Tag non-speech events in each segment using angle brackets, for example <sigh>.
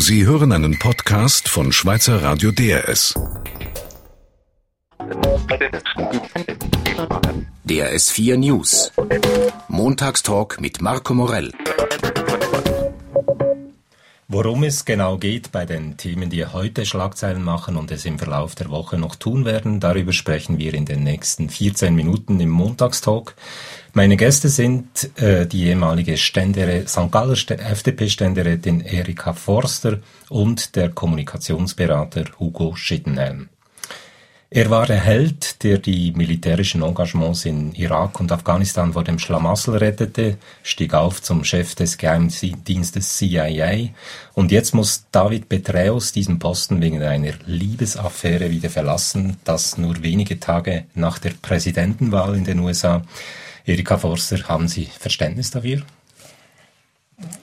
Sie hören einen Podcast von Schweizer Radio DRS. DRS 4 News. Montagstalk mit Marco Morell. Worum es genau geht bei den Themen, die heute Schlagzeilen machen und es im Verlauf der Woche noch tun werden, darüber sprechen wir in den nächsten 14 Minuten im Montagstalk. Meine Gäste sind äh, die ehemalige Ständere, St. Galler FDP-Ständerätin Erika Forster und der Kommunikationsberater Hugo Schittenhelm. Er war der Held, der die militärischen Engagements in Irak und Afghanistan vor dem Schlamassel rettete, stieg auf zum Chef des Geheimdienstes CIA und jetzt muss David Petraeus diesen Posten wegen einer Liebesaffäre wieder verlassen, das nur wenige Tage nach der Präsidentenwahl in den USA. Erika Forster, haben Sie Verständnis dafür?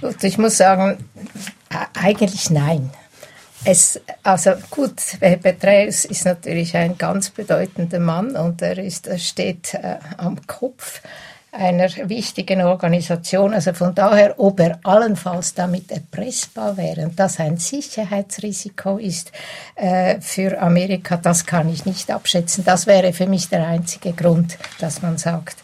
Gut, ich muss sagen, eigentlich nein. Es, also gut, Petraeus ist natürlich ein ganz bedeutender Mann und er, ist, er steht äh, am Kopf einer wichtigen Organisation. Also von daher, ob er allenfalls damit erpressbar wäre und das ein Sicherheitsrisiko ist äh, für Amerika, das kann ich nicht abschätzen. Das wäre für mich der einzige Grund, dass man sagt,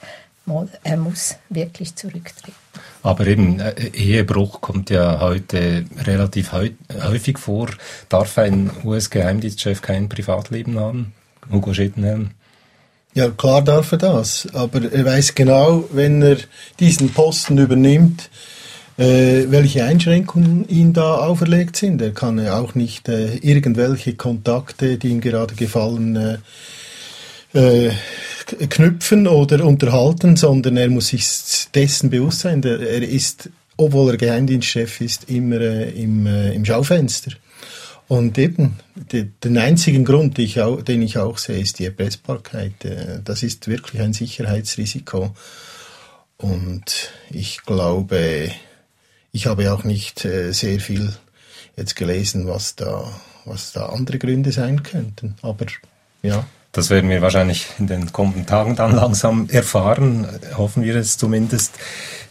er muss wirklich zurücktreten. Aber eben, äh, Ehebruch kommt ja heute relativ häufig vor. Darf ein US-Geheimdienstchef kein Privatleben haben? Hugo Schittenhelm? Ja, klar darf er das. Aber er weiß genau, wenn er diesen Posten übernimmt, äh, welche Einschränkungen ihm da auferlegt sind. Er kann ja auch nicht äh, irgendwelche Kontakte, die ihm gerade gefallen, äh, äh, knüpfen oder unterhalten, sondern er muss sich dessen bewusst sein. Er ist, obwohl er Geheimdienstchef ist, immer äh, im, äh, im Schaufenster. Und eben, die, den einzigen Grund, den ich, auch, den ich auch sehe, ist die Erpressbarkeit. Äh, das ist wirklich ein Sicherheitsrisiko. Und ich glaube, ich habe auch nicht sehr viel jetzt gelesen, was da, was da andere Gründe sein könnten. Aber ja. Das werden wir wahrscheinlich in den kommenden Tagen dann <laughs> langsam erfahren, hoffen wir es zumindest.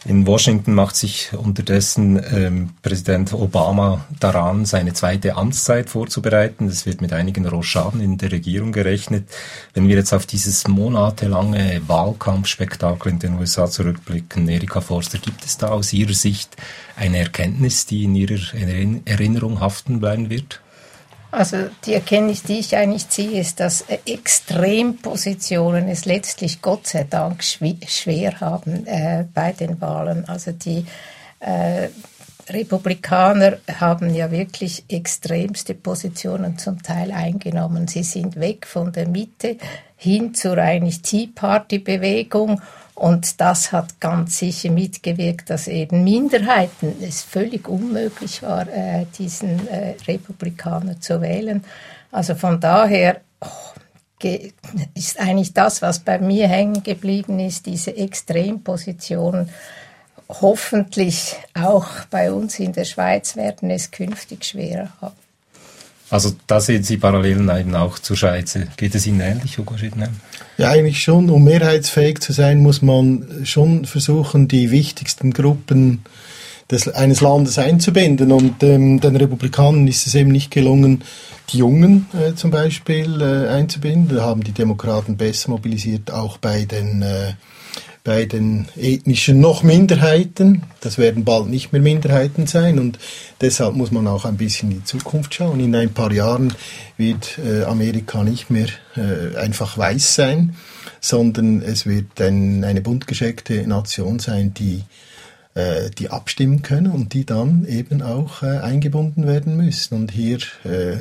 In Washington macht sich unterdessen ähm, Präsident Obama daran, seine zweite Amtszeit vorzubereiten. Es wird mit einigen Rochaden in der Regierung gerechnet. Wenn wir jetzt auf dieses monatelange Wahlkampfspektakel in den USA zurückblicken, Erika Forster, gibt es da aus Ihrer Sicht eine Erkenntnis, die in Ihrer Erinnerung haften bleiben wird? Also die Erkenntnis, die ich eigentlich ziehe, ist, dass Extrempositionen es letztlich Gott sei Dank schwer haben äh, bei den Wahlen. Also die äh, Republikaner haben ja wirklich extremste Positionen zum Teil eingenommen. Sie sind weg von der Mitte hin zur eigentlich Tea Party Bewegung und das hat ganz sicher mitgewirkt, dass eben Minderheiten es völlig unmöglich war, äh, diesen äh, Republikaner zu wählen. Also von daher oh, ist eigentlich das, was bei mir hängen geblieben ist, diese Extrempositionen. Hoffentlich auch bei uns in der Schweiz werden es künftig schwerer haben. Also da sehen Sie Parallelen eben auch zur Schweiz. Geht es Ihnen ähnlich, Hugo Schiedner? Ja, eigentlich schon. Um mehrheitsfähig zu sein, muss man schon versuchen, die wichtigsten Gruppen des, eines Landes einzubinden. Und ähm, den Republikanern ist es eben nicht gelungen, die Jungen äh, zum Beispiel äh, einzubinden. Da haben die Demokraten besser mobilisiert, auch bei den äh, bei den ethnischen noch Minderheiten. Das werden bald nicht mehr Minderheiten sein und deshalb muss man auch ein bisschen in die Zukunft schauen. In ein paar Jahren wird äh, Amerika nicht mehr äh, einfach weiß sein, sondern es wird ein, eine buntgescheckte Nation sein, die äh, die abstimmen können und die dann eben auch äh, eingebunden werden müssen. Und hier äh,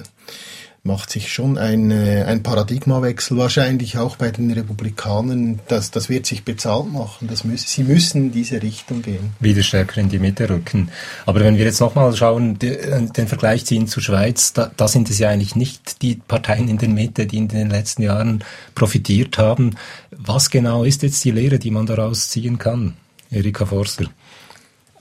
macht sich schon ein, äh, ein Paradigmawechsel wahrscheinlich auch bei den Republikanern. Das, das wird sich bezahlt machen. Das müssen, sie müssen in diese Richtung gehen. Wieder stärker in die Mitte rücken. Aber wenn wir jetzt nochmal schauen, äh, den Vergleich ziehen zur Schweiz, da, da sind es ja eigentlich nicht die Parteien in der Mitte, die in den letzten Jahren profitiert haben. Was genau ist jetzt die Lehre, die man daraus ziehen kann? Erika Forster.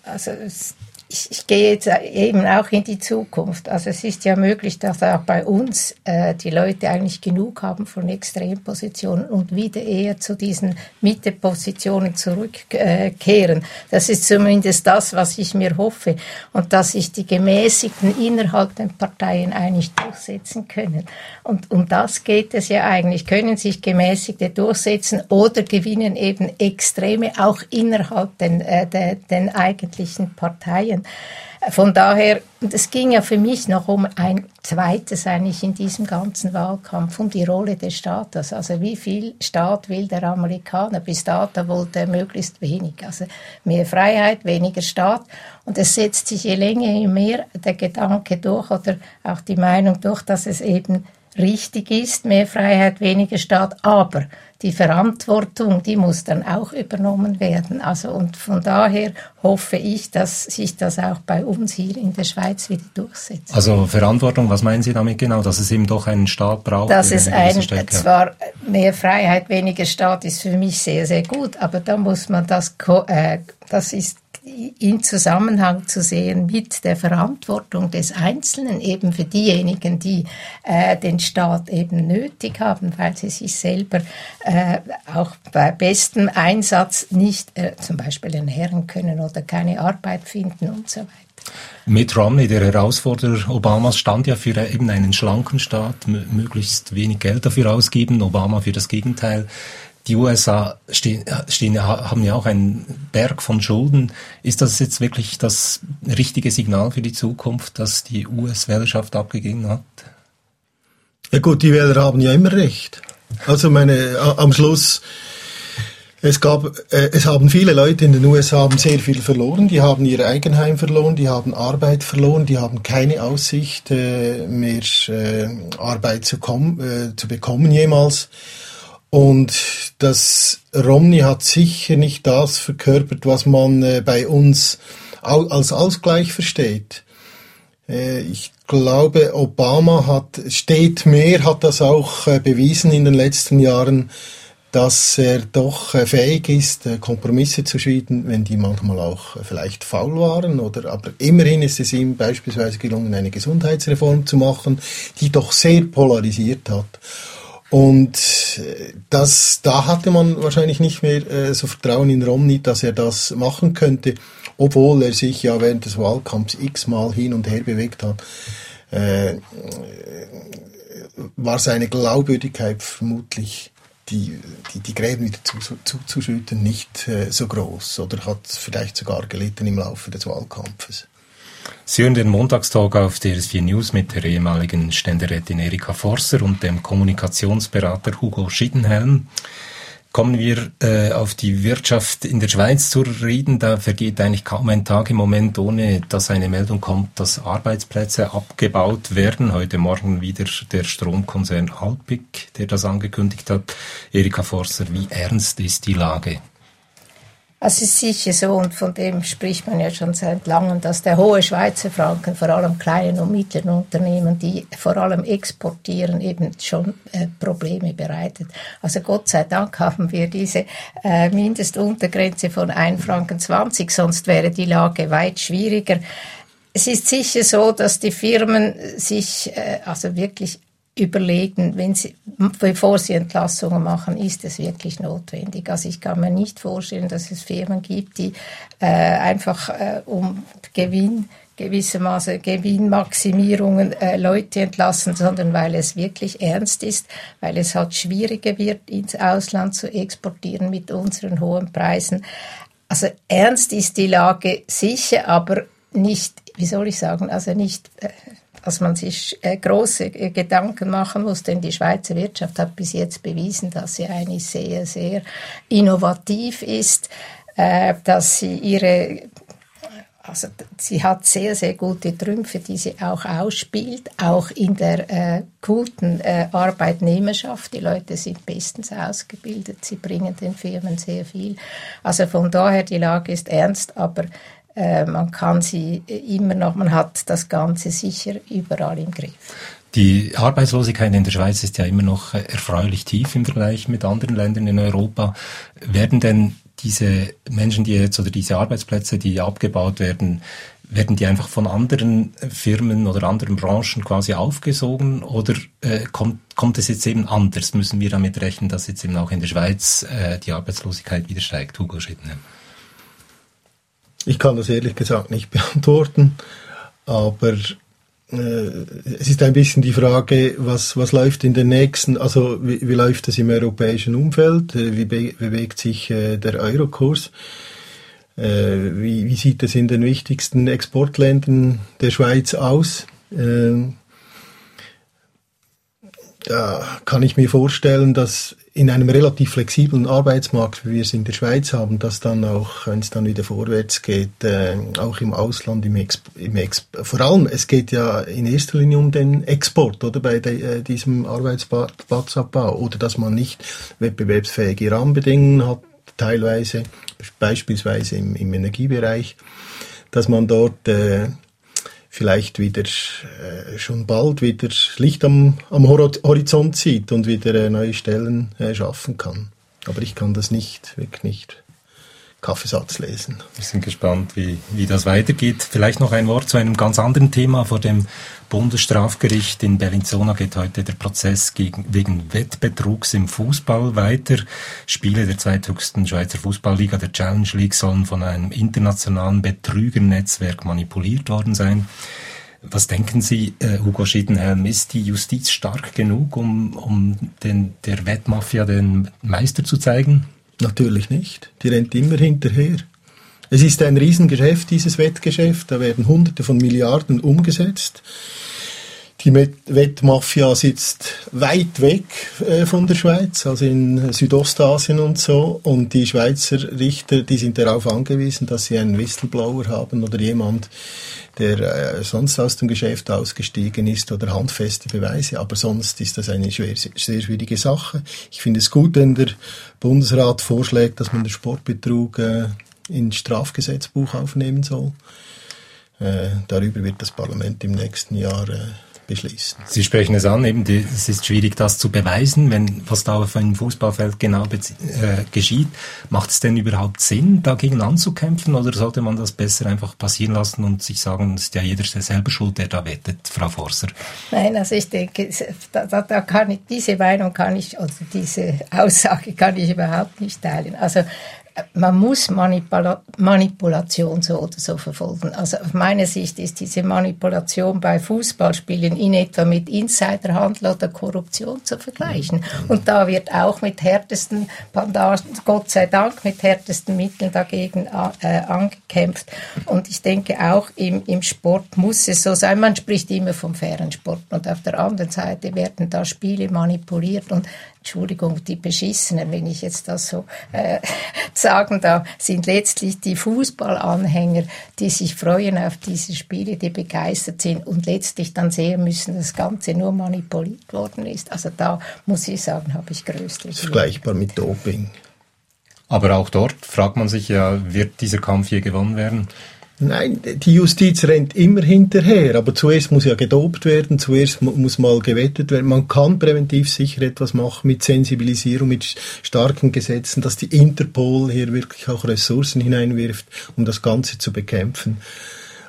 Also es ich, ich gehe jetzt eben auch in die Zukunft. Also es ist ja möglich, dass auch bei uns äh, die Leute eigentlich genug haben von Extrempositionen und wieder eher zu diesen Mittepositionen zurückkehren. Äh, das ist zumindest das, was ich mir hoffe. Und dass sich die Gemäßigten innerhalb der Parteien eigentlich durchsetzen können. Und um das geht es ja eigentlich. Können sich Gemäßigte durchsetzen oder gewinnen eben Extreme auch innerhalb den, äh, der, den eigentlichen Parteien? Von daher, es ging ja für mich noch um ein zweites eigentlich in diesem ganzen Wahlkampf, um die Rolle des Staates. Also wie viel Staat will der Amerikaner? Bis dato wollte er möglichst wenig. Also mehr Freiheit, weniger Staat. Und es setzt sich je länger, je mehr der Gedanke durch oder auch die Meinung durch, dass es eben richtig ist, mehr Freiheit, weniger Staat, aber die Verantwortung, die muss dann auch übernommen werden. Also und von daher hoffe ich, dass sich das auch bei uns hier in der Schweiz wieder durchsetzt. Also Verantwortung, was meinen Sie damit genau? Dass es eben doch einen Staat braucht? Dass es ein, zwar mehr Freiheit, weniger Staat ist für mich sehr, sehr gut, aber da muss man das, äh, das ist in Zusammenhang zu sehen mit der Verantwortung des Einzelnen, eben für diejenigen, die äh, den Staat eben nötig haben, weil sie sich selber äh, auch bei bestem Einsatz nicht äh, zum Beispiel ernähren können oder keine Arbeit finden und so weiter. Mitt Romney, der Herausforderer Obamas, stand ja für eben einen schlanken Staat, möglichst wenig Geld dafür ausgeben, Obama für das Gegenteil die USA stehen, stehen, haben ja auch einen Berg von Schulden. Ist das jetzt wirklich das richtige Signal für die Zukunft, dass die US-Wählerschaft abgegeben hat? Ja gut, die Wähler haben ja immer recht. Also meine, am Schluss, es gab, äh, es haben viele Leute in den USA haben sehr viel verloren. Die haben ihr Eigenheim verloren, die haben Arbeit verloren, die haben keine Aussicht äh, mehr äh, Arbeit zu, kommen, zu bekommen jemals. Und das Romney hat sicher nicht das verkörpert, was man äh, bei uns als Ausgleich versteht. Äh, ich glaube, Obama hat, steht mehr, hat das auch äh, bewiesen in den letzten Jahren, dass er doch fähig ist, Kompromisse zu schmieden, wenn die manchmal auch vielleicht faul waren. Oder, aber immerhin ist es ihm beispielsweise gelungen, eine Gesundheitsreform zu machen, die doch sehr polarisiert hat. Und äh, das, da hatte man wahrscheinlich nicht mehr äh, so Vertrauen in Romney, dass er das machen könnte, obwohl er sich ja während des Wahlkampfs x-mal hin und her bewegt hat. Äh, war seine Glaubwürdigkeit vermutlich die, die, die Gräben wieder zuzuschütten zu, zu nicht äh, so groß oder hat vielleicht sogar gelitten im Laufe des Wahlkampfes. Sie hören den Montagstalk auf DRS4 News mit der ehemaligen Ständerätin Erika Forser und dem Kommunikationsberater Hugo Schiedenhelm. Kommen wir äh, auf die Wirtschaft in der Schweiz zu reden. Da vergeht eigentlich kaum ein Tag im Moment, ohne dass eine Meldung kommt, dass Arbeitsplätze abgebaut werden. Heute Morgen wieder der Stromkonzern Alpic, der das angekündigt hat. Erika Forser, wie ernst ist die Lage? Es ist sicher so, und von dem spricht man ja schon seit langem, dass der hohe Schweizer Franken vor allem kleinen und mittleren Unternehmen, die vor allem exportieren, eben schon äh, Probleme bereitet. Also Gott sei Dank haben wir diese äh, Mindestuntergrenze von 1 Franken 20, sonst wäre die Lage weit schwieriger. Es ist sicher so, dass die Firmen sich äh, also wirklich überlegen, wenn sie, bevor sie Entlassungen machen, ist es wirklich notwendig. Also ich kann mir nicht vorstellen, dass es Firmen gibt, die äh, einfach äh, um Gewinn gewissermaßen Gewinnmaximierungen äh, Leute entlassen, sondern weil es wirklich ernst ist, weil es halt schwieriger wird, ins Ausland zu exportieren mit unseren hohen Preisen. Also ernst ist die Lage sicher, aber nicht, wie soll ich sagen, also nicht äh, dass man sich äh, große äh, Gedanken machen muss, denn die Schweizer Wirtschaft hat bis jetzt bewiesen, dass sie eigentlich sehr, sehr innovativ ist, äh, dass sie ihre also sie hat sehr, sehr gute Trümpfe, die sie auch ausspielt, auch in der guten Arbeitnehmerschaft. Die Leute sind bestens ausgebildet, sie bringen den Firmen sehr viel. Also von daher, die Lage ist ernst, aber äh, man kann sie immer noch, man hat das Ganze sicher überall im Griff. Die Arbeitslosigkeit in der Schweiz ist ja immer noch erfreulich tief im Vergleich mit anderen Ländern in Europa. Werden denn diese Menschen, die jetzt oder diese Arbeitsplätze, die abgebaut werden, werden die einfach von anderen Firmen oder anderen Branchen quasi aufgesogen oder äh, kommt, kommt es jetzt eben anders? Müssen wir damit rechnen, dass jetzt eben auch in der Schweiz äh, die Arbeitslosigkeit wieder steigt, Hugo Schittner? Ich kann das ehrlich gesagt nicht <laughs> beantworten, aber äh, es ist ein bisschen die Frage, was, was läuft in den nächsten, also wie, wie läuft es im europäischen Umfeld, äh, wie be bewegt sich äh, der Eurokurs? Äh, wie, wie, sieht es in den wichtigsten Exportländern der Schweiz aus? Ähm, da kann ich mir vorstellen, dass in einem relativ flexiblen Arbeitsmarkt, wie wir es in der Schweiz haben, dass dann auch, wenn es dann wieder vorwärts geht, äh, auch im Ausland, im, Exp im Exp vor allem, es geht ja in erster Linie um den Export, oder bei de, äh, diesem Arbeitsplatzabbau, oder dass man nicht wettbewerbsfähige Rahmenbedingungen hat, teilweise, beispielsweise im, im Energiebereich, dass man dort äh, vielleicht wieder äh, schon bald wieder Licht am, am Horizont sieht und wieder äh, neue Stellen äh, schaffen kann. Aber ich kann das nicht, wirklich nicht Kaffeesatz lesen. Wir sind gespannt, wie, wie das weitergeht. Vielleicht noch ein Wort zu einem ganz anderen Thema. Vor dem Bundesstrafgericht in Bellinzona geht heute der Prozess gegen, wegen Wettbetrugs im Fußball weiter. Spiele der zweithöchsten Schweizer Fußballliga, der Challenge League, sollen von einem internationalen Betrügernetzwerk manipuliert worden sein. Was denken Sie, äh, Hugo Schiedenhelm, ist die Justiz stark genug, um, um den, der Wettmafia den Meister zu zeigen? Natürlich nicht. Die rennt immer hinterher. Es ist ein Riesengeschäft, dieses Wettgeschäft. Da werden Hunderte von Milliarden umgesetzt. Die Wettmafia sitzt weit weg äh, von der Schweiz, also in Südostasien und so. Und die Schweizer Richter, die sind darauf angewiesen, dass sie einen Whistleblower haben oder jemand, der äh, sonst aus dem Geschäft ausgestiegen ist oder handfeste Beweise. Aber sonst ist das eine schwer, sehr schwierige Sache. Ich finde es gut, wenn der Bundesrat vorschlägt, dass man den Sportbetrug äh, ins Strafgesetzbuch aufnehmen soll. Äh, darüber wird das Parlament im nächsten Jahr beschließen. Sie sprechen es an, eben die, es ist schwierig, das zu beweisen, wenn was da auf einem Fußballfeld genau äh, geschieht. Macht es denn überhaupt Sinn, dagegen anzukämpfen, oder sollte man das besser einfach passieren lassen und sich sagen, es ist ja jeder selber schuld, der da wettet, Frau Forser? Nein, also ich denke, da, da, da kann ich, diese Meinung kann ich, oder diese Aussage kann ich überhaupt nicht teilen. Also man muss Manipula Manipulation so oder so verfolgen. Also auf meine Sicht ist diese Manipulation bei Fußballspielen in etwa mit Insiderhandel oder Korruption zu vergleichen. Und da wird auch mit härtesten Gott sei Dank, mit härtesten Mitteln dagegen äh, angekämpft. Und ich denke auch im, im Sport muss es so sein. Man spricht immer vom fairen Sport. Und auf der anderen Seite werden da Spiele manipuliert und Entschuldigung, die Beschissenen, wenn ich jetzt das so äh, <laughs> sagen darf, sind letztlich die Fußballanhänger, die sich freuen auf diese Spiele, die begeistert sind und letztlich dann sehen müssen, dass das Ganze nur manipuliert worden ist. Also da muss ich sagen, habe ich größte Vergleichbar mit Doping. Aber auch dort fragt man sich ja, wird dieser Kampf hier gewonnen werden? Nein, die Justiz rennt immer hinterher, aber zuerst muss ja gedopt werden, zuerst muss mal gewettet werden. Man kann präventiv sicher etwas machen mit Sensibilisierung, mit starken Gesetzen, dass die Interpol hier wirklich auch Ressourcen hineinwirft, um das Ganze zu bekämpfen.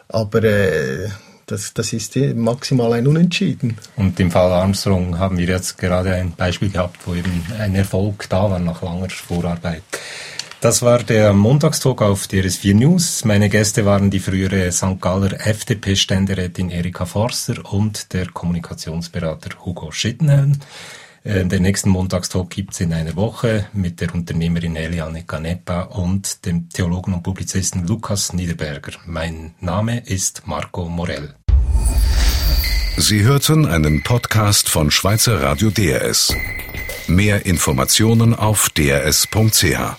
Aber äh, das, das ist maximal ein Unentschieden. Und im Fall Armstrong haben wir jetzt gerade ein Beispiel gehabt, wo eben ein Erfolg da war nach langer Vorarbeit. Das war der Montagstalk auf DRS4 News. Meine Gäste waren die frühere St. Galler FDP-Ständerätin Erika Forster und der Kommunikationsberater Hugo Schittenhelm. Äh, den nächsten Montagstalk gibt's in einer Woche mit der Unternehmerin Eliane Canepa und dem Theologen und Publizisten Lukas Niederberger. Mein Name ist Marco Morell. Sie hörten einen Podcast von Schweizer Radio DRS. Mehr Informationen auf drs.ch.